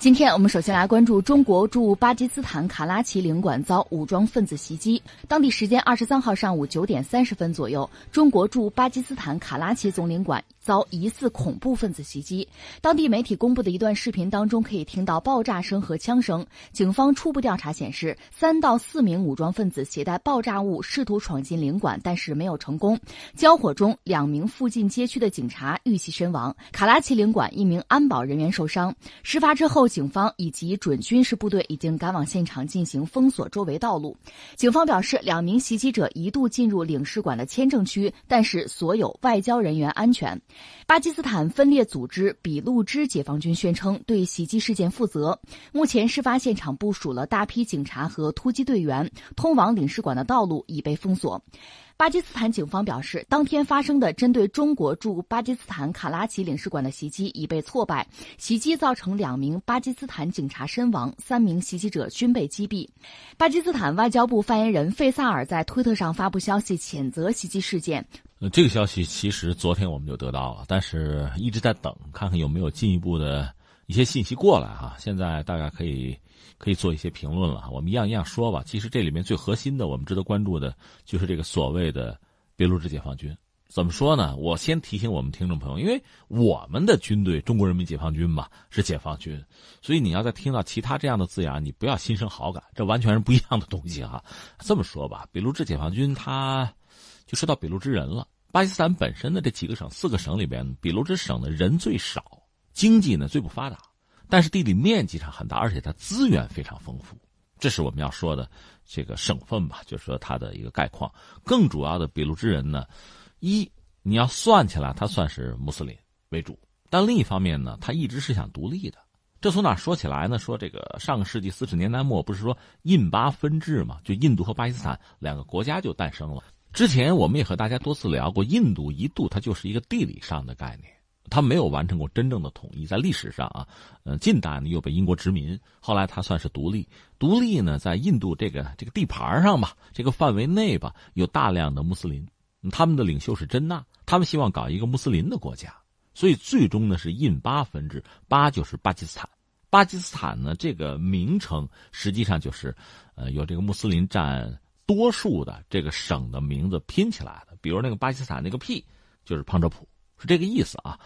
今天我们首先来关注中国驻巴基斯坦卡拉奇领馆遭武装分子袭击。当地时间二十三号上午九点三十分左右，中国驻巴基斯坦卡拉奇总领馆遭疑似恐怖分子袭击。当地媒体公布的一段视频当中，可以听到爆炸声和枪声。警方初步调查显示，三到四名武装分子携带爆炸物试图闯进领馆，但是没有成功。交火中，两名附近街区的警察遇袭身亡，卡拉奇领馆一名安保人员受伤。事发之后。警方以及准军事部队已经赶往现场进行封锁周围道路。警方表示，两名袭击者一度进入领事馆的签证区，但是所有外交人员安全。巴基斯坦分裂组织俾路支解放军宣称对袭击事件负责。目前，事发现场部署了大批警察和突击队员，通往领事馆的道路已被封锁。巴基斯坦警方表示，当天发生的针对中国驻巴基斯坦卡拉奇领事馆的袭击已被挫败。袭击造成两名巴基斯坦警察身亡，三名袭击者均被击毙。巴基斯坦外交部发言人费萨尔在推特上发布消息，谴责袭击事件。呃，这个消息其实昨天我们就得到了，但是一直在等，看看有没有进一步的一些信息过来哈。现在大家可以。可以做一些评论了，我们一样一样说吧。其实这里面最核心的，我们值得关注的，就是这个所谓的别路支解放军。怎么说呢？我先提醒我们听众朋友，因为我们的军队中国人民解放军嘛是解放军，所以你要再听到其他这样的字眼，你不要心生好感，这完全是不一样的东西哈。这么说吧，俾路支解放军他就说到俾路支人了。巴基斯坦本身的这几个省，四个省里边，俾路支省的人最少，经济呢最不发达。但是地理面积上很大，而且它资源非常丰富，这是我们要说的这个省份吧，就是说它的一个概况。更主要的，俾路支人呢，一你要算起来，他算是穆斯林为主，但另一方面呢，他一直是想独立的。这从哪说起来呢？说这个上个世纪四十年代末，不是说印巴分治嘛，就印度和巴基斯坦两个国家就诞生了。之前我们也和大家多次聊过，印度一度它就是一个地理上的概念。它没有完成过真正的统一，在历史上啊，呃，近代呢又被英国殖民，后来它算是独立。独立呢，在印度这个这个地盘上吧，这个范围内吧，有大量的穆斯林，他们的领袖是真纳，他们希望搞一个穆斯林的国家，所以最终呢是印巴分治，巴就是巴基斯坦，巴基斯坦呢这个名称实际上就是，呃，有这个穆斯林占多数的这个省的名字拼起来的，比如那个巴基斯坦那个 P 就是旁遮普。是这个意思啊，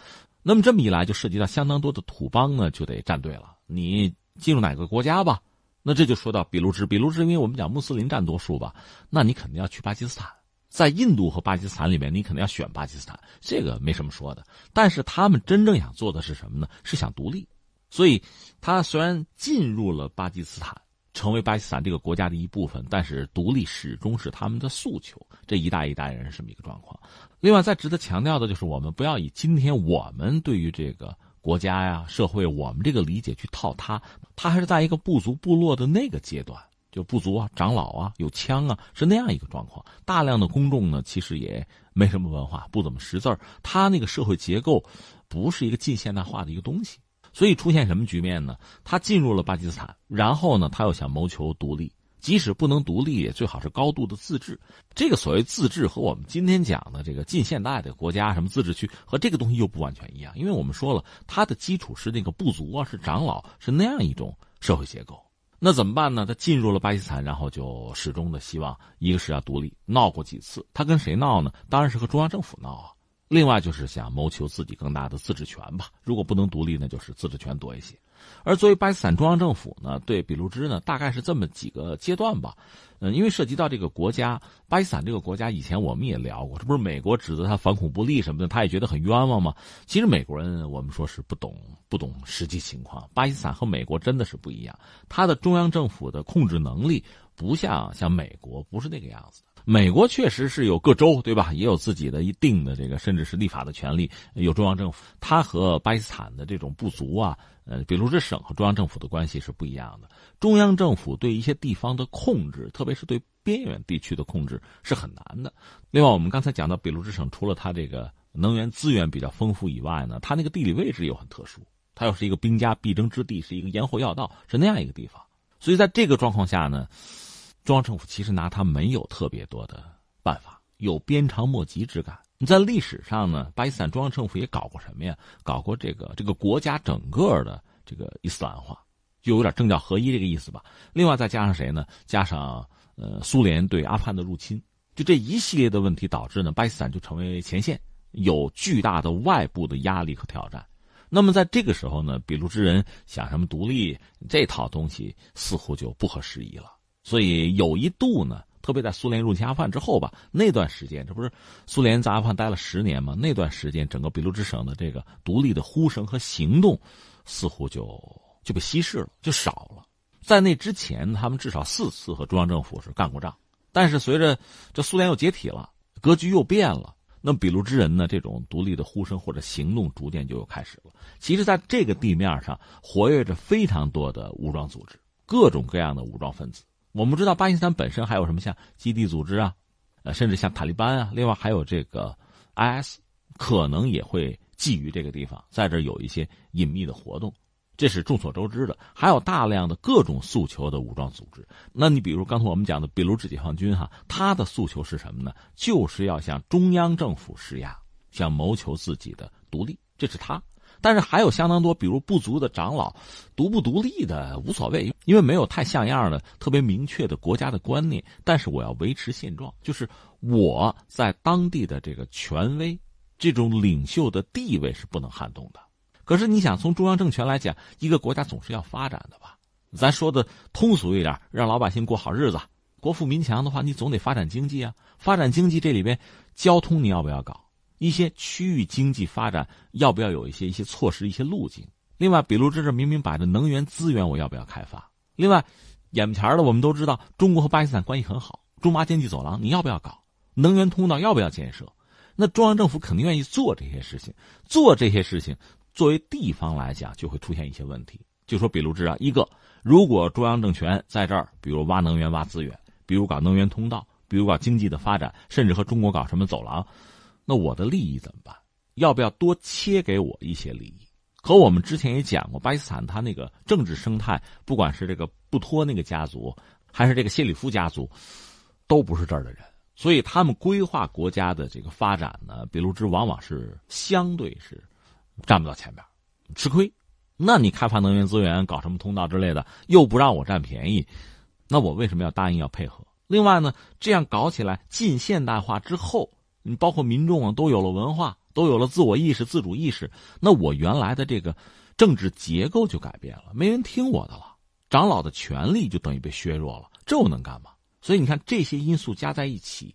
那么这么一来，就涉及到相当多的土邦呢，就得站队了。你进入哪个国家吧？那这就说到俾路支，俾路支，因为我们讲穆斯林占多数吧，那你肯定要去巴基斯坦。在印度和巴基斯坦里面，你肯定要选巴基斯坦，这个没什么说的。但是他们真正想做的是什么呢？是想独立。所以，他虽然进入了巴基斯坦。成为巴基斯坦这个国家的一部分，但是独立始终是他们的诉求。这一代一代人是这么一个状况。另外，再值得强调的就是，我们不要以今天我们对于这个国家呀、社会我们这个理解去套他。他还是在一个部族部落的那个阶段，就部族啊、长老啊、有枪啊，是那样一个状况。大量的公众呢，其实也没什么文化，不怎么识字儿。他那个社会结构，不是一个近现代化的一个东西。所以出现什么局面呢？他进入了巴基斯坦，然后呢，他又想谋求独立，即使不能独立，也最好是高度的自治。这个所谓自治和我们今天讲的这个近现代的国家什么自治区和这个东西又不完全一样，因为我们说了，它的基础是那个部族啊，是长老，是那样一种社会结构。那怎么办呢？他进入了巴基斯坦，然后就始终的希望，一个是要独立，闹过几次，他跟谁闹呢？当然是和中央政府闹啊。另外就是想谋求自己更大的自治权吧。如果不能独立，那就是自治权多一些。而作为巴基斯坦中央政府呢，对俾路支呢，大概是这么几个阶段吧。嗯，因为涉及到这个国家，巴基斯坦这个国家，以前我们也聊过，这不是美国指责他反恐不力什么的，他也觉得很冤枉吗？其实美国人我们说是不懂，不懂实际情况。巴基斯坦和美国真的是不一样，他的中央政府的控制能力不像像美国，不是那个样子的。美国确实是有各州，对吧？也有自己的一定的这个，甚至是立法的权利，有中央政府。它和巴基斯坦的这种部族啊，呃，比如这省和中央政府的关系是不一样的。中央政府对一些地方的控制，特别是对边远地区的控制是很难的。另外，我们刚才讲到，俾路支省除了它这个能源资源比较丰富以外呢，它那个地理位置又很特殊，它又是一个兵家必争之地，是一个咽喉要道，是那样一个地方。所以在这个状况下呢。中央政府其实拿他没有特别多的办法，有鞭长莫及之感。你在历史上呢，巴基斯坦中央政府也搞过什么呀？搞过这个这个国家整个的这个伊斯兰化，就有点政教合一这个意思吧。另外再加上谁呢？加上呃苏联对阿富汗的入侵，就这一系列的问题导致呢，巴基斯坦就成为前线，有巨大的外部的压力和挑战。那么在这个时候呢，俾路支人想什么独立这套东西似乎就不合时宜了。所以有一度呢，特别在苏联入侵阿富汗之后吧，那段时间这不是苏联在阿富汗待了十年吗？那段时间整个俾路支省的这个独立的呼声和行动，似乎就就被稀释了，就少了。在那之前，他们至少四次和中央政府是干过仗，但是随着这苏联又解体了，格局又变了。那么俾路支人呢？这种独立的呼声或者行动，逐渐就又开始了。其实，在这个地面上活跃着非常多的武装组织，各种各样的武装分子。我们知道，巴基斯坦本身还有什么像基地组织啊，呃，甚至像塔利班啊，另外还有这个 IS，可能也会觊觎这个地方，在这有一些隐秘的活动。这是众所周知的，还有大量的各种诉求的武装组织。那你比如刚才我们讲的俾路支解放军，哈，他的诉求是什么呢？就是要向中央政府施压，想谋求自己的独立，这是他。但是还有相当多，比如部族的长老，独不独立的无所谓，因为没有太像样的、特别明确的国家的观念。但是我要维持现状，就是我在当地的这个权威、这种领袖的地位是不能撼动的。可是你想从中央政权来讲，一个国家总是要发展的吧？咱说的通俗一点，让老百姓过好日子，国富民强的话，你总得发展经济啊。发展经济这里边，交通你要不要搞？一些区域经济发展要不要有一些一些措施、一些路径？另外，比如这这明明摆着能源资源，我要不要开发？另外，眼前的我们都知道，中国和巴基斯坦关系很好，中巴经济走廊你要不要搞？能源通道要不要建设？那中央政府肯定愿意做这些事情，做这些事情。作为地方来讲，就会出现一些问题。就说比如这啊，一个如果中央政权在这儿，比如挖能源、挖资源，比如搞能源通道，比如搞经济的发展，甚至和中国搞什么走廊，那我的利益怎么办？要不要多切给我一些利益？和我们之前也讲过，巴基斯坦它那个政治生态，不管是这个布托那个家族，还是这个谢里夫家族，都不是这儿的人，所以他们规划国家的这个发展呢，比如之往往是相对是。站不到前面，吃亏。那你开发能源资源，搞什么通道之类的，又不让我占便宜，那我为什么要答应要配合？另外呢，这样搞起来，近现代化之后，你包括民众啊，都有了文化，都有了自我意识、自主意识，那我原来的这个政治结构就改变了，没人听我的了，长老的权力就等于被削弱了，这我能干嘛？所以你看，这些因素加在一起，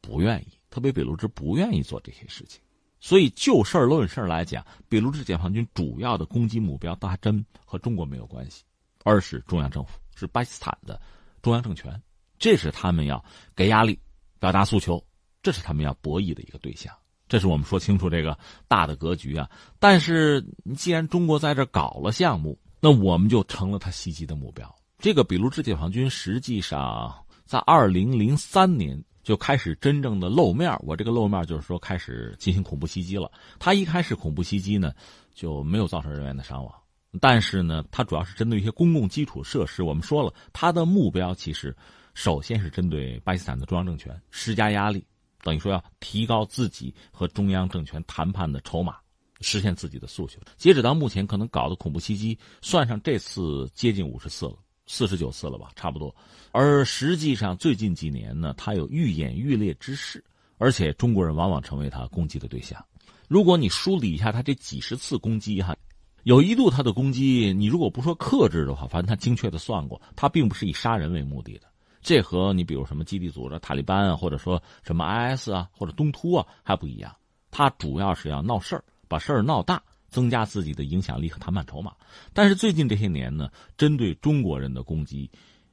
不愿意，特别俾路支不愿意做这些事情。所以就事论事来讲，俾路支解放军主要的攻击目标，倒还真和中国没有关系，而是中央政府，是巴基斯坦的中央政权，这是他们要给压力、表达诉求，这是他们要博弈的一个对象。这是我们说清楚这个大的格局啊。但是，既然中国在这搞了项目，那我们就成了他袭击的目标。这个俾路支解放军实际上在二零零三年。就开始真正的露面我这个露面就是说开始进行恐怖袭击了。他一开始恐怖袭击呢，就没有造成人员的伤亡，但是呢，他主要是针对一些公共基础设施。我们说了，他的目标其实首先是针对巴基斯坦的中央政权施加压力，等于说要提高自己和中央政权谈判的筹码，实现自己的诉求。截止到目前，可能搞的恐怖袭击算上这次接近五十次了。四十九次了吧，差不多。而实际上，最近几年呢，他有愈演愈烈之势，而且中国人往往成为他攻击的对象。如果你梳理一下他这几十次攻击，哈，有一度他的攻击，你如果不说克制的话，反正他精确的算过，他并不是以杀人为目的的。这和你比如什么基地组织、塔利班啊，或者说什么 IS 啊，或者东突啊还不一样。他主要是要闹事儿，把事儿闹大。增加自己的影响力和谈判筹码，但是最近这些年呢，针对中国人的攻击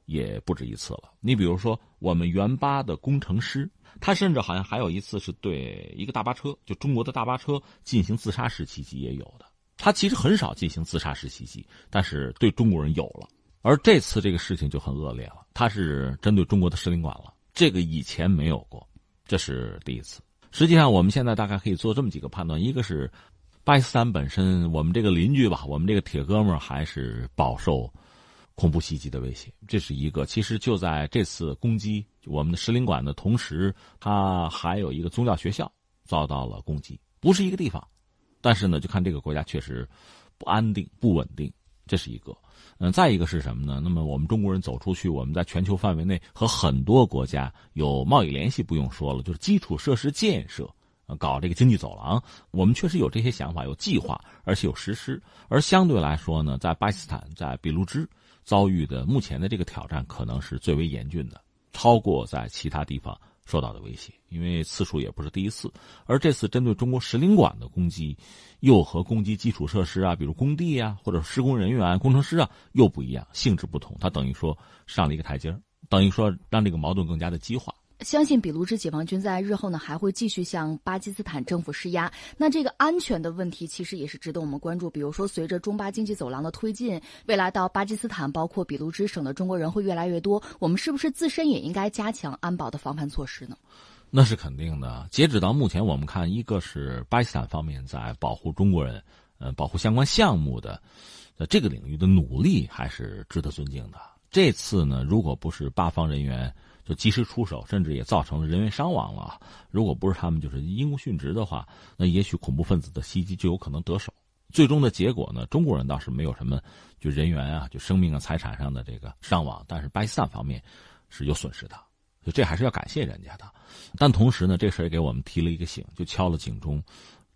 也不止一次了。你比如说，我们原巴的工程师，他甚至好像还有一次是对一个大巴车，就中国的大巴车进行自杀式袭击也有的。他其实很少进行自杀式袭击，但是对中国人有了。而这次这个事情就很恶劣了，他是针对中国的使领馆了，这个以前没有过，这是第一次。实际上，我们现在大概可以做这么几个判断：一个是。巴基斯坦本身，我们这个邻居吧，我们这个铁哥们儿还是饱受恐怖袭击的威胁，这是一个。其实就在这次攻击我们的使领馆的同时，他还有一个宗教学校遭到了攻击，不是一个地方，但是呢，就看这个国家确实不安定、不稳定。这是一个。嗯，再一个是什么呢？那么我们中国人走出去，我们在全球范围内和很多国家有贸易联系，不用说了，就是基础设施建设，搞这个经济走廊，我们确实有这些想法，有计划，而且有实施。而相对来说呢，在巴基斯坦、在俾路支遭遇的目前的这个挑战，可能是最为严峻的，超过在其他地方。受到的威胁，因为次数也不是第一次，而这次针对中国使领馆的攻击，又和攻击基础设施啊，比如工地啊，或者施工人员、工程师啊，又不一样，性质不同。它等于说上了一个台阶等于说让这个矛盾更加的激化。相信俾路支解放军在日后呢还会继续向巴基斯坦政府施压。那这个安全的问题其实也是值得我们关注。比如说，随着中巴经济走廊的推进，未来到巴基斯坦包括俾路支省的中国人会越来越多，我们是不是自身也应该加强安保的防范措施呢？那是肯定的。截止到目前，我们看，一个是巴基斯坦方面在保护中国人，呃，保护相关项目的，在这个领域的努力还是值得尊敬的。这次呢，如果不是巴方人员。就及时出手，甚至也造成了人员伤亡了。如果不是他们就是因公殉职的话，那也许恐怖分子的袭击就有可能得手。最终的结果呢，中国人倒是没有什么就人员啊、就生命啊、财产上的这个伤亡，但是巴基斯坦方面是有损失的，就这还是要感谢人家的。但同时呢，这事也给我们提了一个醒，就敲了警钟。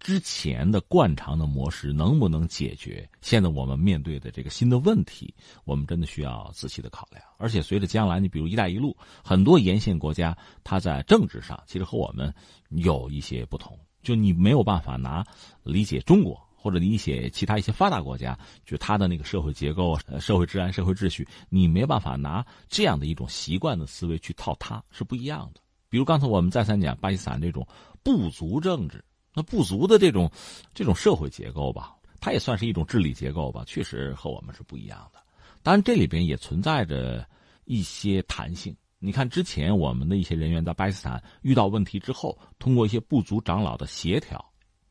之前的惯常的模式能不能解决现在我们面对的这个新的问题？我们真的需要仔细的考量。而且随着将来，你比如“一带一路”，很多沿线国家，它在政治上其实和我们有一些不同。就你没有办法拿理解中国或者理解其他一些发达国家，就它的那个社会结构、社会治安、社会秩序，你没办法拿这样的一种习惯的思维去套它，是不一样的。比如刚才我们再三讲巴基斯坦这种部族政治。那不足的这种，这种社会结构吧，它也算是一种治理结构吧，确实和我们是不一样的。当然，这里边也存在着一些弹性。你看，之前我们的一些人员在巴基斯坦遇到问题之后，通过一些部族长老的协调，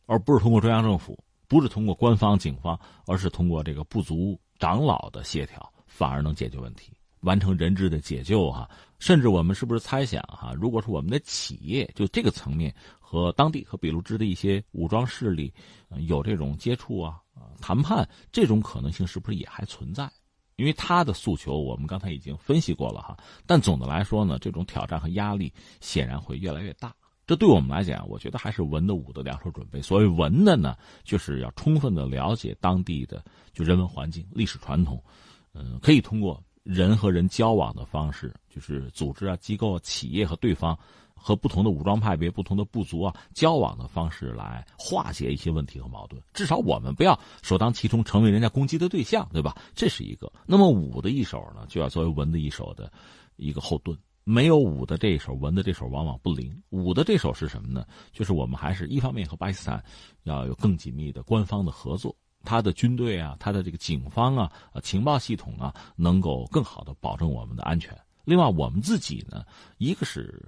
而不是通过中央政府，不是通过官方警方，而是通过这个部族长老的协调，反而能解决问题，完成人质的解救哈。甚至我们是不是猜想哈？如果说我们的企业就这个层面和当地和俾路支的一些武装势力有这种接触啊、谈判，这种可能性是不是也还存在？因为他的诉求我们刚才已经分析过了哈。但总的来说呢，这种挑战和压力显然会越来越大。这对我们来讲，我觉得还是文的武的两手准备。所谓文的呢，就是要充分的了解当地的就人文环境、历史传统，嗯，可以通过。人和人交往的方式，就是组织啊、机构啊、企业和对方，和不同的武装派别、不同的部族啊交往的方式来化解一些问题和矛盾。至少我们不要首当其冲成为人家攻击的对象，对吧？这是一个。那么武的一手呢，就要作为文的一手的一个后盾。没有武的这一手，文的这手往往不灵。武的这手是什么呢？就是我们还是一方面和巴基斯坦要有更紧密的官方的合作。他的军队啊，他的这个警方啊，呃情报系统啊，能够更好的保证我们的安全。另外，我们自己呢，一个是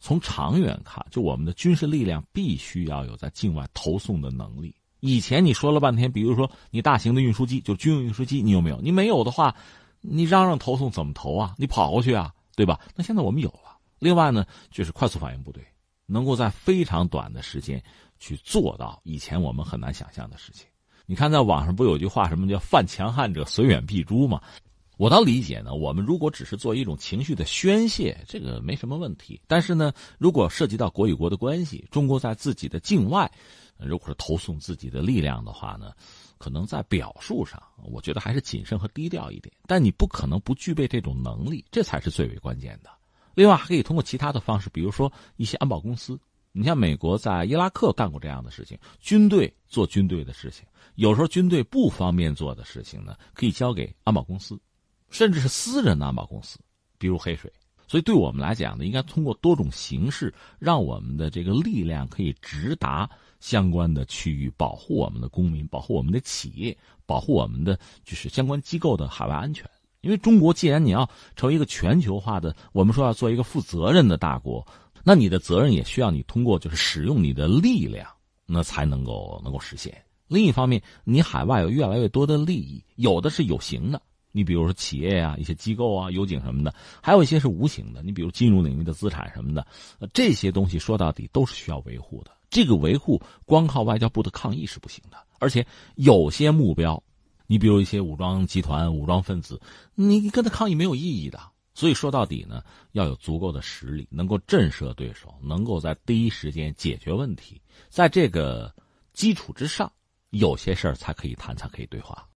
从长远看，就我们的军事力量必须要有在境外投送的能力。以前你说了半天，比如说你大型的运输机，就军用运输机，你有没有？你没有的话，你嚷嚷投送怎么投啊？你跑过去啊，对吧？那现在我们有了。另外呢，就是快速反应部队，能够在非常短的时间去做到以前我们很难想象的事情。你看，在网上不有句话，什么叫“犯强悍者虽远必诛”吗？我倒理解呢。我们如果只是做一种情绪的宣泄，这个没什么问题。但是呢，如果涉及到国与国的关系，中国在自己的境外，如果是投送自己的力量的话呢，可能在表述上，我觉得还是谨慎和低调一点。但你不可能不具备这种能力，这才是最为关键的。另外，还可以通过其他的方式，比如说一些安保公司。你像美国在伊拉克干过这样的事情，军队做军队的事情。有时候军队不方便做的事情呢，可以交给安保公司，甚至是私人的安保公司，比如黑水。所以对我们来讲呢，应该通过多种形式，让我们的这个力量可以直达相关的区域，保护我们的公民，保护我们的企业，保护我们的就是相关机构的海外安全。因为中国既然你要成为一个全球化的，我们说要做一个负责任的大国，那你的责任也需要你通过就是使用你的力量，那才能够能够实现。另一方面，你海外有越来越多的利益，有的是有形的，你比如说企业啊、一些机构啊、油井什么的，还有一些是无形的，你比如金融领域的资产什么的，这些东西说到底都是需要维护的。这个维护光靠外交部的抗议是不行的，而且有些目标，你比如一些武装集团、武装分子，你跟他抗议没有意义的。所以说到底呢，要有足够的实力，能够震慑对手，能够在第一时间解决问题。在这个基础之上，有些事儿才可以谈，才可以对话。